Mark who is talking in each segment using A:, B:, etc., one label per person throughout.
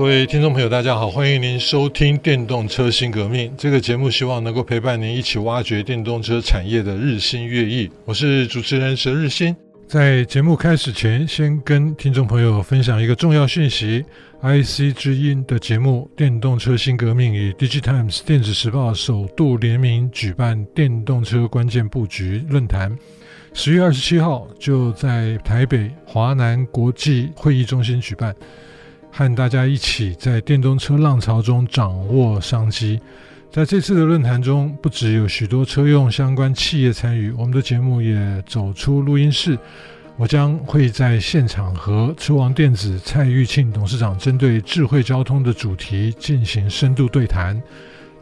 A: 各位听众朋友，大家好，欢迎您收听《电动车新革命》这个节目，希望能够陪伴您一起挖掘电动车产业的日新月异。我是主持人佘日新。在节目开始前，先跟听众朋友分享一个重要讯息：IC 之音的节目《电动车新革命》与《DigiTimes》电子时报首度联名举办电动车关键布局论坛，十月二十七号就在台北华南国际会议中心举办。和大家一起在电动车浪潮中掌握商机。在这次的论坛中，不只有许多车用相关企业参与，我们的节目也走出录音室。我将会在现场和车王电子蔡玉庆董事长针对智慧交通的主题进行深度对谈。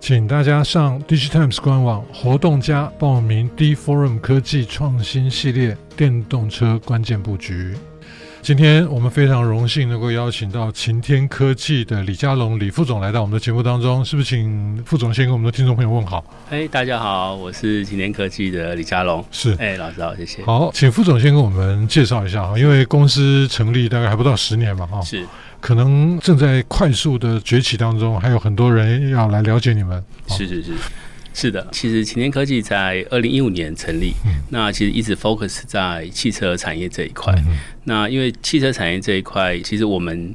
A: 请大家上 DigiTimes 官网活动家报名 D Forum 科技创新系列电动车关键布局。今天我们非常荣幸能够邀请到擎天科技的李佳龙李副总来到我们的节目当中，是不是请副总先跟我们的听众朋友问好？
B: 哎，大家好，我是擎天科技的李佳龙。
A: 是，
B: 哎，老师好，谢谢。
A: 好，请副总先跟我们介绍一下哈，因为公司成立大概还不到十年嘛，哈，
B: 是，
A: 可能正在快速的崛起当中，还有很多人要来了解你们。
B: 是是是。是的，其实擎天科技在二零一五年成立，嗯，那其实一直 focus 在汽车产业这一块。嗯、那因为汽车产业这一块，其实我们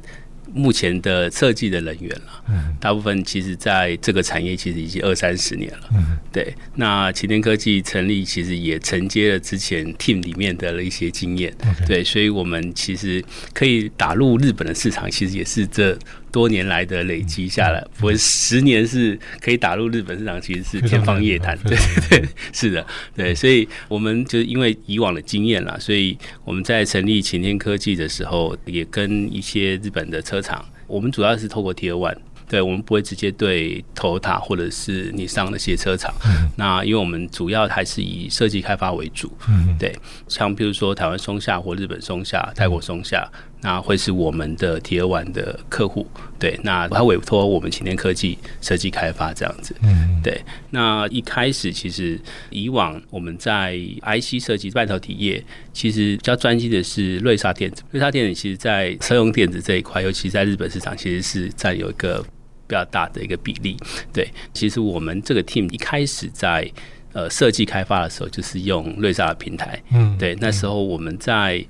B: 目前的设计的人员了，嗯，大部分其实在这个产业其实已经二三十年了。嗯，对。那擎天科技成立，其实也承接了之前 team 里面的一些经验。对，所以我们其实可以打入日本的市场，其实也是这。多年来的累积下来，我十年是可以打入日本市场，其实是天方夜谭。对对，是的，对，所以我们就是因为以往的经验啦，所以我们在成立擎天科技的时候，也跟一些日本的车厂，我们主要是透过 Tier One。对，我们不会直接对 Toyota 或者是你上的些车厂。嗯。那因为我们主要还是以设计开发为主。嗯。对，像比如说台湾松下或日本松下、泰国松下，那会是我们的 Tier One 的客户。对，那他委托我们擎天科技设计开发这样子。嗯。对，那一开始其实以往我们在 IC 设计半导体业，其实比较专精的是瑞萨电子。瑞萨电子其实在车用电子这一块，尤其在日本市场，其实是占有一个。比较大的一个比例，对，其实我们这个 team 一开始在呃设计开发的时候，就是用瑞萨的平台，嗯，对，那时候我们在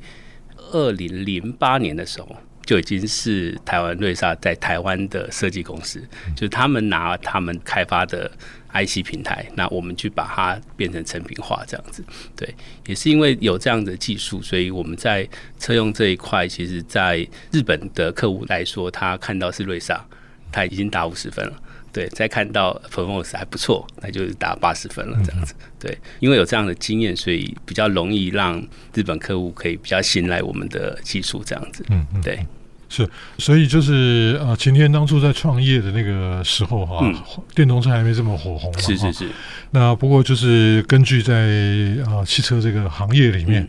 B: 二零零八年的时候就已经是台湾瑞萨在台湾的设计公司，就是他们拿他们开发的 IC 平台，那我们去把它变成成品化这样子，对，也是因为有这样的技术，所以我们在车用这一块，其实在日本的客户来说，他看到是瑞萨。他已经打五十分了，对，再看到 performance 还不错，那就是打八十分了，这样子，对，因为有这样的经验，所以比较容易让日本客户可以比较信赖我们的技术，这样子，嗯，对，
A: 是，所以就是呃，晴天当初在创业的那个时候哈、啊嗯，电动车还没这么火红嘛，
B: 是是是，
A: 那不过就是根据在啊、呃、汽车这个行业里面。嗯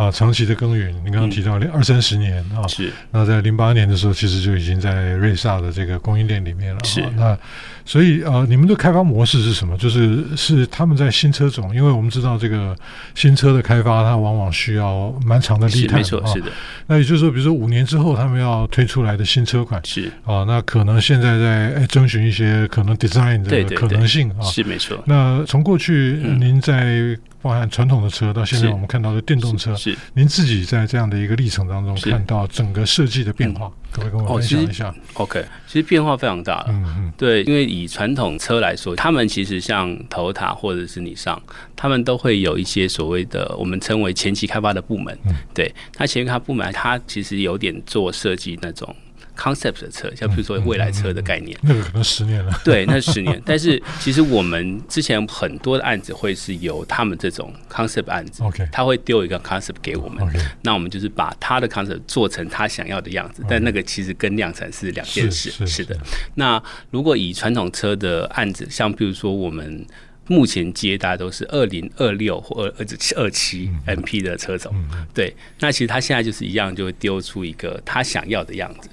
A: 啊，长期的耕耘，你刚刚提到二三十年啊，
B: 是。
A: 那在零八年的时候，其实就已经在瑞萨的这个供应链里面了。
B: 是。
A: 那所以呃，你们的开发模式是什么？就是是他们在新车种，因为我们知道这个新车的开发，它往往需要蛮长的历程。
B: 没错，是的。
A: 那也就是说，比如说五年之后他们要推出来的新车款，
B: 是
A: 啊，那可能现在在哎征询一些可能 design 的可能性啊。
B: 是没错。
A: 那从过去您在包含传统的车到现在我们看到的电动车，是您自己在这样的一个历程当中看到整个设计的变化，可不可以跟我分享一下？
B: 哦，OK，其实变化非常大。嗯嗯，对，因为以传统车来说，他们其实像 Toyota 或者是你上，他们都会有一些所谓的我们称为前期开发的部门。嗯，对，他前期开发部门，他其实有点做设计那种。Concept 的车，像比如说未来车的概念，
A: 那个可能十年了。
B: 对，那十年。但是其实我们之前很多的案子会是由他们这种 concept 案子，OK，他会丢一个 concept 给我们，okay. 那我们就是把他的 concept 做成他想要的样子。但那个其实跟量产是两件事。是，的。那如果以传统车的案子，像比如说我们。目前接大家都是二零二六或二二七二七 MP 的车种，对，那其实他现在就是一样，就会丢出一个他想要的样子，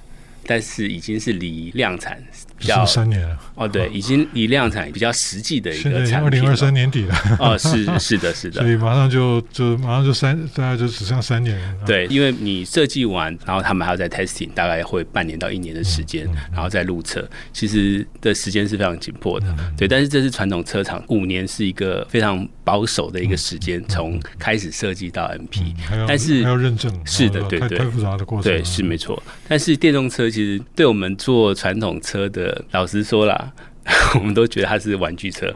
B: 但是已经是离量产。比较
A: 三年了
B: 哦，对，已经离量产比较实际的一个产品。现在
A: 二零二三年底了
B: 哦，是是的，是的，
A: 所以马上就就马上就三，大概就只剩三年了。
B: 对，因为你设计完，然后他们还要在 testing，大概会半年到一年的时间，然后再路测，其实的时间是非常紧迫的。对，但是这是传统车厂五年是一个非常保守的一个时间，从开始设计到 MP，但是
A: 还要认证，
B: 是的，对对，
A: 太复杂的过程，
B: 对，是没错。但是电动车其实对我们做传统车的。老实说啦，我们都觉得它是玩具车，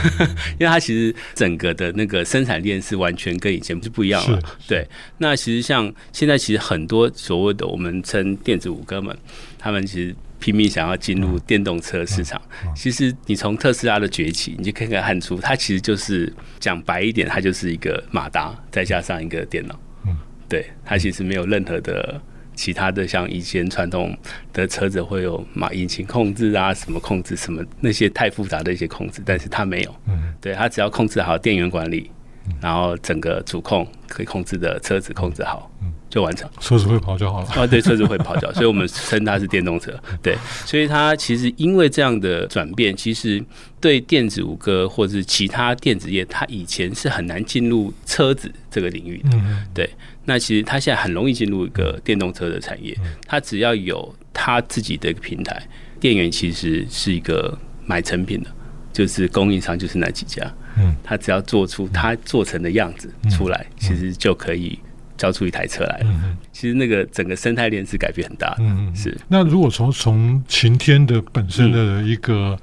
B: 因为它其实整个的那个生产链是完全跟以前是不一样了。对，那其实像现在其实很多所谓的我们称电子五哥们，他们其实拼命想要进入电动车市场。其实你从特斯拉的崛起，你就可以看出，它其实就是讲白一点，它就是一个马达再加上一个电脑。嗯，对，它其实没有任何的。其他的像以前传统的车子会有马引擎控制啊，什么控制什么那些太复杂的一些控制，但是它没有，嗯，对，它只要控制好电源管理，然后整个主控可以控制的车子控制好，嗯，就完成，
A: 车子会跑就好了。
B: 啊，对，车子会跑就好，所以我们称它是电动车。对，所以它其实因为这样的转变，其实对电子五哥或者是其他电子业，它以前是很难进入车子这个领域的，嗯，对。那其实它现在很容易进入一个电动车的产业，它只要有它自己的一个平台，电源其实是一个买成品的，就是供应商就是那几家，嗯，他只要做出他做成的样子出来，其实就可以交出一台车来了。其实那个整个生态链是改变很大的，嗯，是。
A: 那如果从从晴天的本身的一个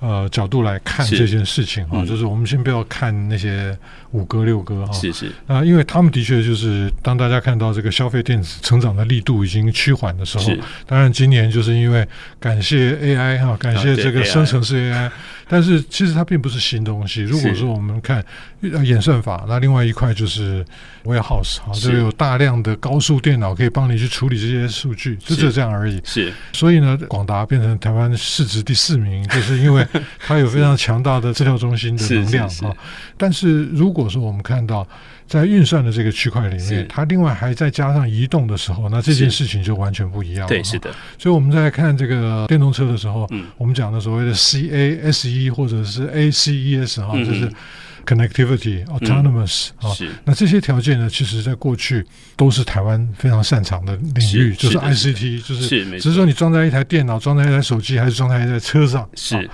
A: 呃角度来看这件事情啊，就是我们先不要看那些。五哥六哥啊，
B: 是是。
A: 啊，因为他们的确就是当大家看到这个消费电子成长的力度已经趋缓的时候，当然今年就是因为感谢 AI 哈，感谢这个生成式 AI，但是其实它并不是新东西。如果说我们看演算法，那另外一块就是 warehouse 哈，就有大量的高速电脑可以帮你去处理这些数据，就就这样而已。
B: 是，
A: 所以呢，广达变成台湾市值第四名，就是因为它有非常强大的资料中心的能量哈。但是如果说，我们看到在运算的这个区块里面，它另外还再加上移动的时候，那这件事情就完全不一样了。
B: 对，是的。
A: 所以我们在看这个电动车的时候，嗯，我们讲的所谓的 CASE 或者是 ACES 哈，就是 Connectivity、Autonomous 啊，是。那这些条件呢，其实在过去都是台湾非常擅长的领域，就是 ICT，就是只是说你装在一台电脑、装在一台手机，还是装在一台车上，
B: 是。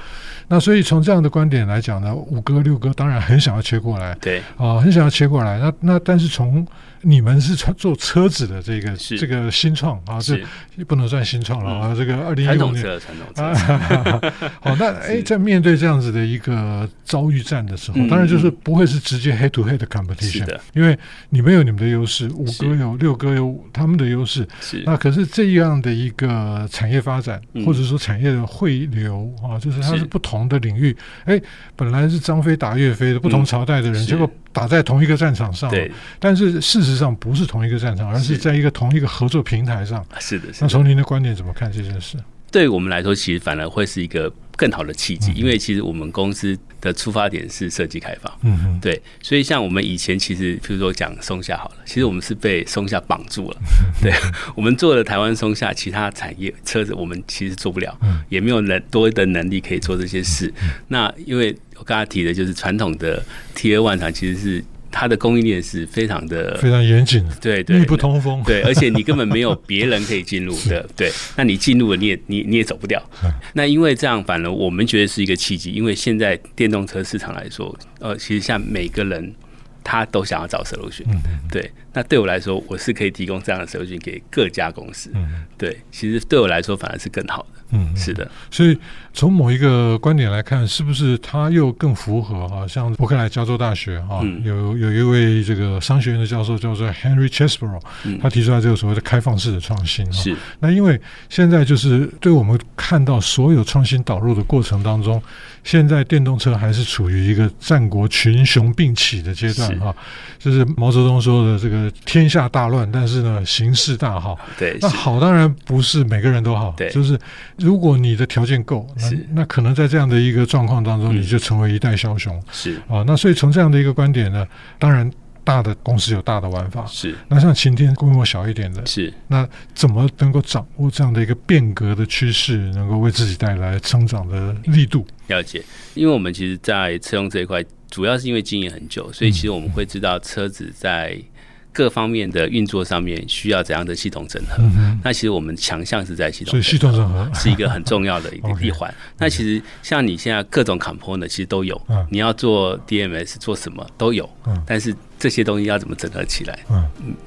A: 那所以从这样的观点来讲呢，五哥六哥当然很想要切过来，
B: 对
A: 啊，很想要切过来。那那但是从你们是做车子的这个这个新创啊，这不能算新创了啊。这个二零一五年，
B: 传统车，传统车。
A: 好，那 哎，在面对这样子的一个遭遇战的时候，当然就是不会是直接 head to head 的。competition，因为你们有你们的优势，五哥有六哥有他们的优势。是。那可是这样的一个产业发展，或者说产业的汇流啊，就是它是不同的领域。哎，本来是张飞打岳飞的不同朝代的人，结果打在同一个战场上。对，但是事实上不是同一个战场，而是在一个同一个合作平台上。
B: 是的，是的。
A: 那从您的观点怎么看这件事？
B: 对我们来说，其实反而会是一个更好的契机，因为其实我们公司的出发点是设计开发。嗯嗯。对，所以像我们以前其实，比如说讲松下好了，其实我们是被松下绑住了。对，我们做了台湾松下，其他产业车子我们其实做不了，也没有能多的能力可以做这些事。那因为我刚才提的就是传统的 Tier 1厂其实是。它的供应链是非常的
A: 非常严谨
B: 的，对对，
A: 密不通风，
B: 对，而且你根本没有别人可以进入 的，对，那你进入了，你也你你也走不掉。那因为这样，反而我们觉得是一个契机，因为现在电动车市场来说，呃，其实像每个人他都想要找 solution，对，那对我来说，我是可以提供这样的 solution 给各家公司，对，其实对我来说反而是更好的。嗯，是的，
A: 所以从某一个观点来看，是不是它又更符合啊？像伯克莱加州大学哈，有有一位这个商学院的教授叫做 Henry Chesbrough，他提出来这个所谓的开放式的创新。是，那因为现在就是对我们看到所有创新导入的过程当中，现在电动车还是处于一个战国群雄并起的阶段哈，就是毛泽东说的这个天下大乱，但是呢形势大好。
B: 对，
A: 那好当然不是每个人都好，
B: 对，
A: 就是如果你的条件够，那那可能在这样的一个状况当中，你就成为一代枭雄。
B: 是
A: 啊，那所以从这样的一个观点呢，当然。大的公司有大的玩法，
B: 是。
A: 那像晴天规模小一点的，
B: 是。
A: 那怎么能够掌握这样的一个变革的趋势，能够为自己带来成长的力度？
B: 了解，因为我们其实，在车用这一块，主要是因为经营很久，所以其实我们会知道车子在。各方面的运作上面需要怎样的系统整合？嗯、那其实我们强项是在系统整合，
A: 所以系统整合。
B: 是一个很重要的一个 一环。那其实像你现在各种 component 其实都有，嗯、你要做 DMS 做什么都有，嗯、但是这些东西要怎么整合起来？嗯，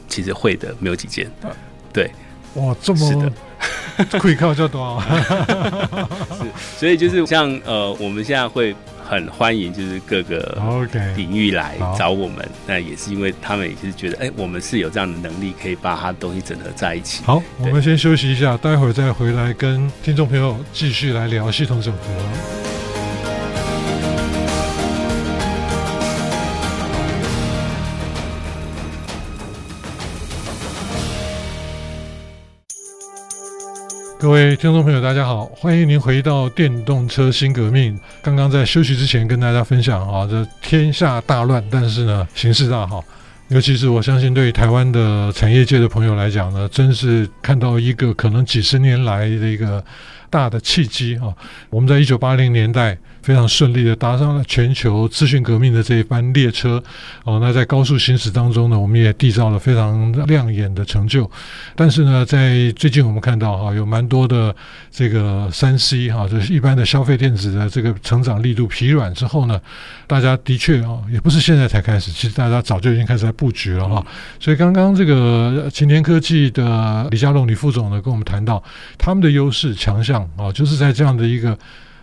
B: 其实会的没有几件。对，
A: 哇，这么是的，可以靠这多，
B: 是，所以就是像呃，我们现在会。很欢迎，就是各个领域来找我们。那也是因为他们也是觉得，哎、欸，我们是有这样的能力，可以把他的东西整合在一起。
A: 好，我们先休息一下，待会儿再回来跟听众朋友继续来聊系统整合。各位听众朋友，大家好，欢迎您回到电动车新革命。刚刚在休息之前跟大家分享啊，这天下大乱，但是呢，形势大好。尤其是我相信，对台湾的产业界的朋友来讲呢，真是看到一个可能几十年来的一个大的契机啊。我们在一九八零年代。非常顺利的搭上了全球资讯革命的这一班列车哦，那在高速行驶当中呢，我们也缔造了非常亮眼的成就。但是呢，在最近我们看到哈，有蛮多的这个三 C 哈，就是一般的消费电子的这个成长力度疲软之后呢，大家的确啊，也不是现在才开始，其实大家早就已经开始在布局了哈。所以刚刚这个晴天科技的李家龙李副总呢，跟我们谈到他们的优势强项啊，就是在这样的一个。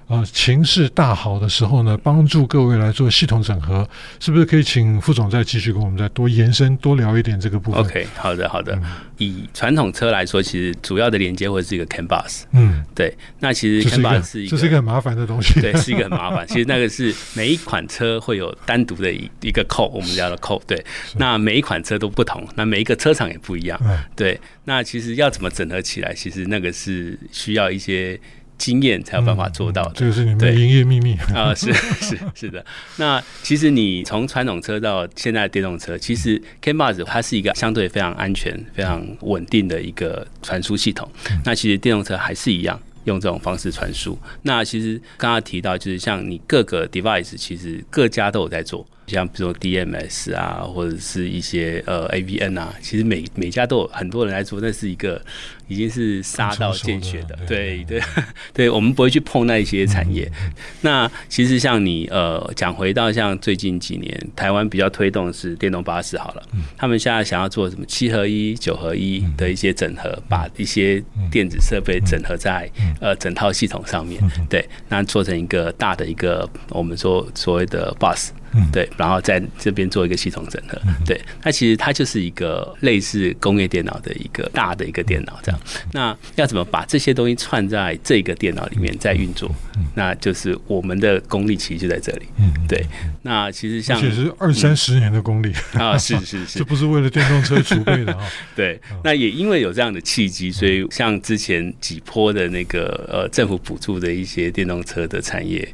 A: 啊，情势大好的时候呢，帮助各位来做系统整合，是不是可以请副总再继续跟我们再多延伸、多聊一点这个部分
B: ？OK，好的，好的。嗯、以传统车来说，其实主要的连接会是一个 CAN bus。
A: 嗯，
B: 对。那其实 CAN bus 是一个，
A: 这是一个很麻烦的东西。
B: 对，是一个很麻烦。其实那个是每一款车会有单独的一一个扣，我们叫的扣。对，那每一款车都不同，那每一个车厂也不一样。嗯、对，那其实要怎么整合起来，其实那个是需要一些。经验才有办法做到的，
A: 这个是你们的营业秘密
B: 啊！是是是的。那其实你从传统车到现在的电动车，其实 CAN bus 它是一个相对非常安全、非常稳定的一个传输系统。嗯、那其实电动车还是一样用这种方式传输。那其实刚刚提到，就是像你各个 device，其实各家都有在做。像比如说 DMS 啊，或者是一些呃 AVN 啊，其实每每家都有很多人来做，那是一个已经是杀到见血的，对对 对，我们不会去碰那一些产业。嗯、那其实像你呃讲回到像最近几年台湾比较推动的是电动巴士好了，嗯、他们现在想要做什么七合一、九合一的一些整合，嗯、把一些电子设备整合在、嗯、呃整套系统上面，嗯、对，那做成一个大的一个我们说所谓的 bus。嗯，对，然后在这边做一个系统整合，对，那其实它就是一个类似工业电脑的一个大的一个电脑这样。那要怎么把这些东西串在这个电脑里面再运作？那就是我们的功力其实就在这里。嗯，对。那其实像，其实
A: 二三十年的功力
B: 啊，是是是，
A: 这不是为了电动车储备的啊。
B: 对，那也因为有这样的契机，所以像之前几波的那个呃政府补助的一些电动车的产业。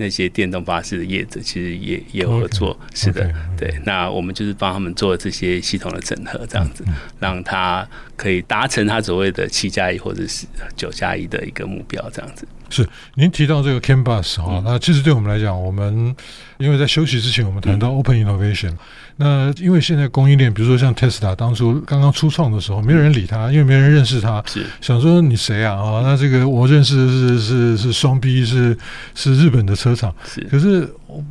B: 那些电动巴士的业者其实也也有合作，Okay, 是的，okay, okay. 对。那我们就是帮他们做这些系统的整合，这样子，嗯、让他可以达成他所谓的七加一或者是九加一的一个目标，这样子。
A: 是，您提到这个 CAN bus 哈、嗯，那其实对我们来讲，我们因为在休息之前，我们谈到 Open Innovation、嗯。那因为现在供应链，比如说像 Tesla 当初刚刚初创的时候，没有人理他，因为没人认识他，
B: 是
A: 想说你谁啊？啊，那这个我认识的是是是双 B，是是日本的车厂，是，可是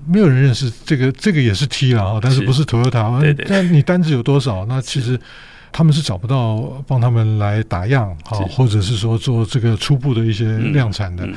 A: 没有人认识这个，这个也是 T 了啊，但是不是 Toyota？对对，但你单子有多少？那其实。他们是找不到帮他们来打样啊，或者是说做这个初步的一些量产的。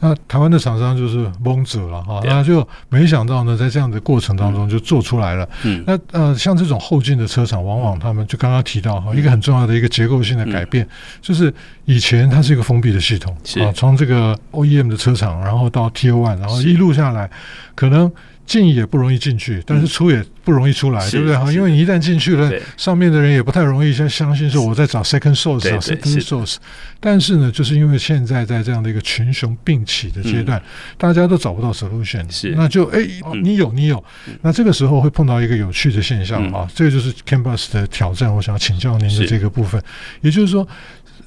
A: 那台湾的厂商就是蒙者了哈，那就没想到呢，在这样的过程当中就做出来了。那呃，像这种后进的车厂，往往他们就刚刚提到哈，一个很重要的一个结构性的改变，就是以前它是一个封闭的系统啊，从这个 OEM 的车厂，然后到 Tier One，然后一路下来，可能。进也不容易进去，但是出也不容易出来，嗯、对不对？哈，因为你一旦进去了，上面的人也不太容易相相信说我在找 second source，找 second source。但是呢，就是因为现在在这样的一个群雄并起的阶段，嗯、大家都找不到 solution，是。那就哎，你有你有，那这个时候会碰到一个有趣的现象啊，嗯、这个就是 CAN BUS 的挑战。我想要请教您的这个部分，也就是说。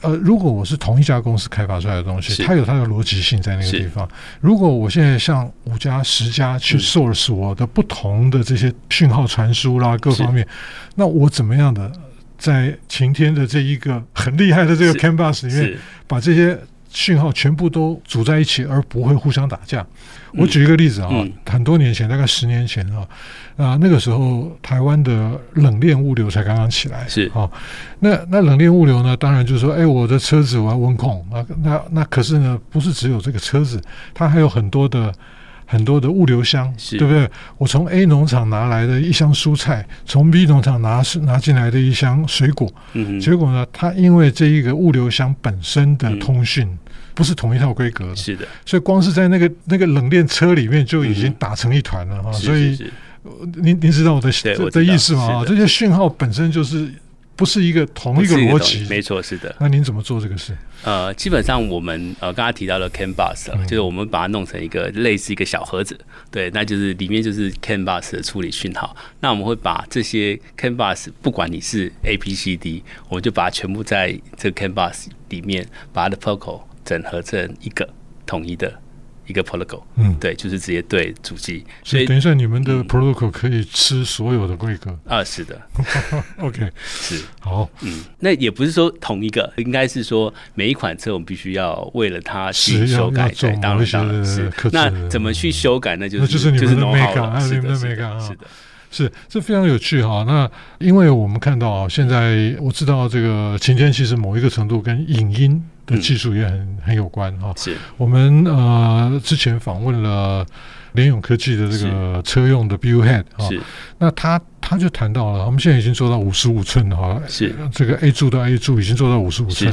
A: 呃，如果我是同一家公司开发出来的东西，它有它的逻辑性在那个地方。如果我现在像五家、十家去 source 我的不同的这些讯号传输啦，各方面，那我怎么样的在晴天的这一个很厉害的这个 CAN BUS 里面，把这些讯号全部都组在一起，而不会互相打架？我举一个例子啊，很多年前，大概十年前啊。啊，那个时候台湾的冷链物流才刚刚起来，是啊。那那冷链物流呢，当然就是说，哎，我的车子我要温控啊。那那可是呢，不是只有这个车子，它还有很多的很多的物流箱，是对不对？我从 A 农场拿来的一箱蔬菜，从 B 农场拿拿进来的一箱水果，嗯，结果呢，它因为这一个物流箱本身的通讯不是同一套规格，是的，所以光是在那个那个冷链车里面就已经打成一团了哈，所以。您您知道我的我的意思吗？啊，这些讯号本身就是不是一个同一个逻辑，
B: 没错，是的。
A: 那您怎么做这个事？
B: 呃，基本上我们呃刚刚提到了 CAN BUS，嗯、就是我们把它弄成一个类似一个小盒子，对，那就是里面就是 CAN BUS 的处理讯号。那我们会把这些 CAN BUS，不管你是 A、B、C、D，我们就把它全部在这个 CAN BUS 里面把它的 protocol 整合成一个统一的。一个 protocol，嗯，对，就是直接对主机，
A: 所以等一下你们的 protocol 可以吃所有的规格。
B: 啊，是的，
A: OK，
B: 是。
A: 好，
B: 嗯，那也不是说同一个，应该是说每一款车我们必须要为了它去修改，对，当然当然是，那怎么去修改？那就是
A: 就是你们的 make，是的，是的，是的，是这非常有趣哈。那因为我们看到啊，现在我知道这个晴天其实某一个程度跟影音。的技术也很很有关哈，是我们呃之前访问了联咏科技的这个车用的 BU Head 哈，那他他就谈到了，我们现在已经做到五十五寸哈，是这个 A 柱到 A 柱已经做到五十五寸，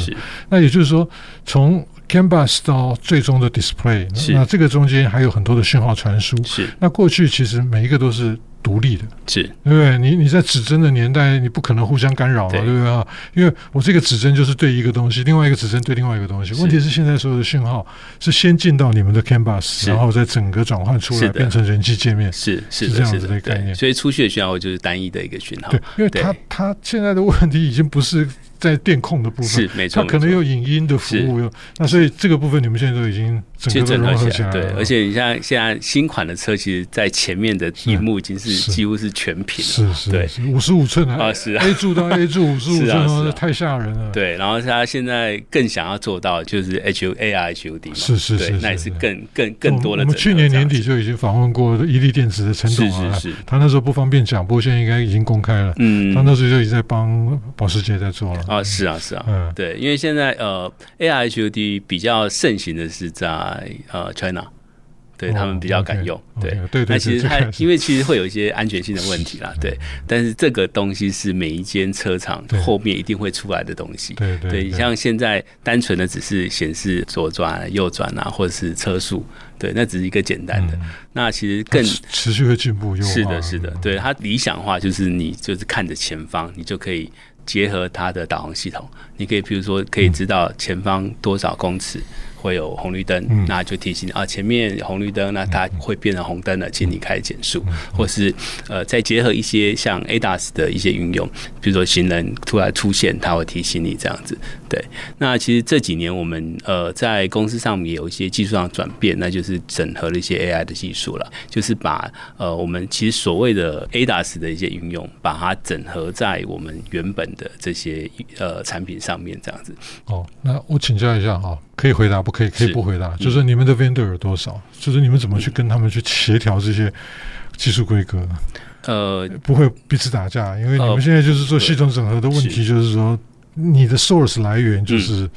A: 那也就是说从 CAN BUS 到最终的 Display，那这个中间还有很多的讯号传输，是那过去其实每一个都是。独立的，是对不对？你你在指针的年代，你不可能互相干扰嘛，对，对不对啊？因为我这个指针就是对一个东西，另外一个指针对另外一个东西。问题是现在所有的讯号是先进到你们的 canvas，然后再整个转换出来变成人机界面，是是，是这样子的概念。
B: 所以出去的讯号就是单一的一个讯号。
A: 对，因为它它现在的问题已经不是。在电控的部分是没错，它可能有影音的服务，有那所以这个部分你们现在都已经整个融合起来。
B: 对，而且你像现在新款的车，其实在前面的屏幕已经是几乎是全屏了，是是，对，
A: 五十五寸啊，是 A 柱到 A 柱 五十五寸，太吓人了。
B: 对，然后他现在更想要做到就是 H U A R H U D 嘛，
A: 是是是，
B: 那也是更更更多的。
A: 我们去年年底就已经访问过伊利电池的陈董了，是是是，他那时候不方便讲，不过现在应该已经公开了。嗯，他那时候就已经在帮保时捷在做了。
B: 啊，是啊，是啊。嗯，对，因为现在呃，AI HUD 比较盛行的是在呃 China，对他们比较敢用，对对。那其实它因为其实会有一些安全性的问题啦，对。但是这个东西是每一间车厂后面一定会出来的东西，对对。你像现在单纯的只是显示左转、右转啊，或者是车速，对，那只是一个简单的。那其实更
A: 持续的进步，
B: 是的，是的，对。它理想化就是你就是看着前方，你就可以。结合它的导航系统，你可以比如说可以知道前方多少公尺会有红绿灯，嗯、那就提醒你啊，前面有红绿灯，那它会变成红灯了，请你开始减速，嗯、或是呃再结合一些像 ADAS 的一些运用，比如说行人突然出现，它会提醒你这样子。对，那其实这几年我们呃在公司上面有一些技术上的转变，那就是整合了一些 AI 的技术了，就是把呃我们其实所谓的 ADAS 的一些运用，把它整合在我们原本的这些呃产品上面这样子。
A: 哦，那我请教一下哈，可以回答不可以？可以不回答？是就是你们的 vendor 有多少？就是你们怎么去跟他们去协调这些技术规格？呃，不会彼此打架，因为你们现在就是做系统整合的问题，就是说。你的 source 来源就是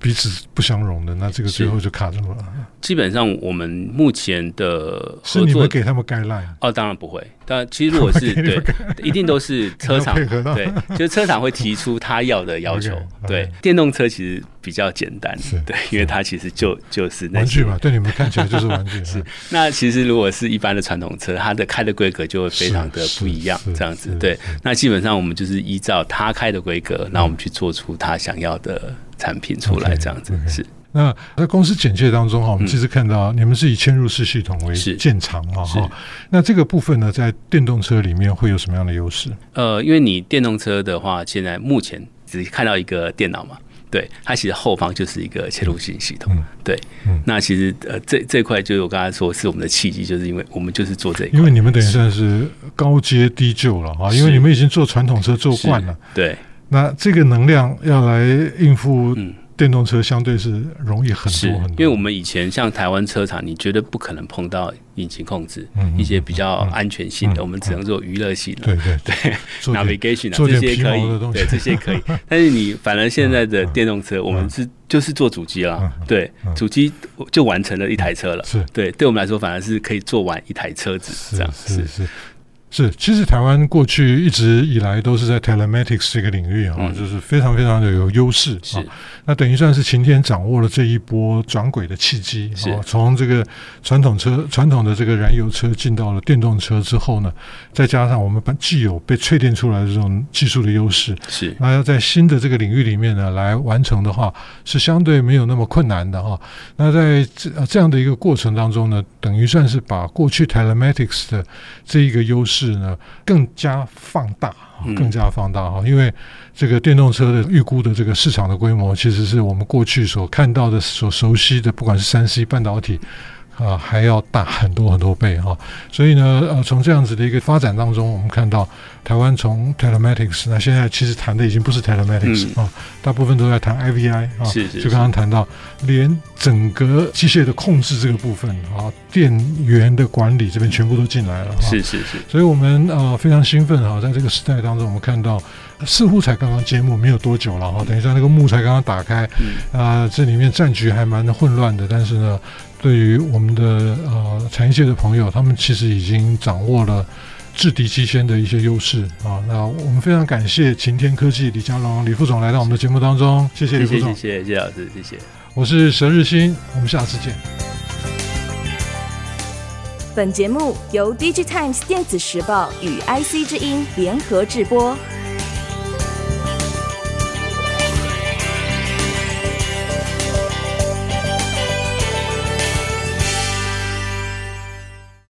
A: 彼此不相容的，那这个最后就卡住了。
B: 基本上我们目前的合作，
A: 是你们给他们 guideline？
B: 哦，当然不会。但其实如果是对，一定都是车厂 对，就是车厂会提出他要的要求。对.电动车其实比较简单，是对，因为它其实就就是那
A: 玩具嘛，对你们看起来就是玩具。
B: 是，那其实如果是一般的传统车，它的开的规格就会非常的不一样，这样子。对，那基本上我们就是依照他开的规格，那我们去做出他想要的产品出来，这样子.是。
A: 那在公司简介当中哈，我们其实看到你们是以嵌入式系统为建厂嘛哈。那这个部分呢，在电动车里面会有什么样的优势？
B: 呃，因为你电动车的话，现在目前只看到一个电脑嘛，对，它其实后方就是一个嵌入性系统。对，那其实呃，这这块就是我刚才说是我们的契机，就是因为我们就是做这一块。
A: 因为你们等于算是高阶低就了啊，因为你们已经做传统车做惯了。
B: 对，
A: 那这个能量要来应付。电动车相对是容易很多很多，
B: 因为我们以前像台湾车厂，你绝对不可能碰到引擎控制，一些比较安全性的，我们只能做娱乐性的，对对对，navigation 啊这些可以，对这些可以。但是你反而现在的电动车，我们是就是做主机了，对，主机就完成了一台车了，是。对，对我们来说反而是可以做完一台车子这样，是是。
A: 是，其实台湾过去一直以来都是在 telematics 这个领域啊，嗯、就是非常非常的有优势啊。那等于算是晴天掌握了这一波转轨的契机哦。从这个传统车、传统的这个燃油车进到了电动车之后呢，再加上我们本既有被淬炼出来的这种技术的优势，是那要在新的这个领域里面呢来完成的话，是相对没有那么困难的哈。那在这这样的一个过程当中呢，等于算是把过去 telematics 的这一个优势。呢，更加放大，更加放大哈，因为这个电动车的预估的这个市场的规模，其实是我们过去所看到的、所熟悉的，不管是三 C 半导体。啊，还要大很多很多倍哈，所以呢，呃，从这样子的一个发展当中，我们看到台湾从 telematics，那现在其实谈的已经不是 telematics、嗯、啊，大部分都在谈 IVI 啊，是是是。就刚刚谈到，连整个机械的控制这个部分啊，电源的管理这边全部都进来了，是是是，所以我们呃非常兴奋哈，在这个时代当中，我们看到似乎才刚刚揭幕没有多久了哈，等一下那个幕才刚刚打开，嗯、啊，这里面战局还蛮混乱的，但是呢。对于我们的呃产业界的朋友，他们其实已经掌握了制敌机先的一些优势啊。那我们非常感谢晴天科技李家龙李副总来到我们的节目当中，谢谢李副总，谢谢谢谢老师，谢谢。我是佘日新，我们下次见。
C: 本节目由 DigiTimes 电子时报与 IC 之音联合制播。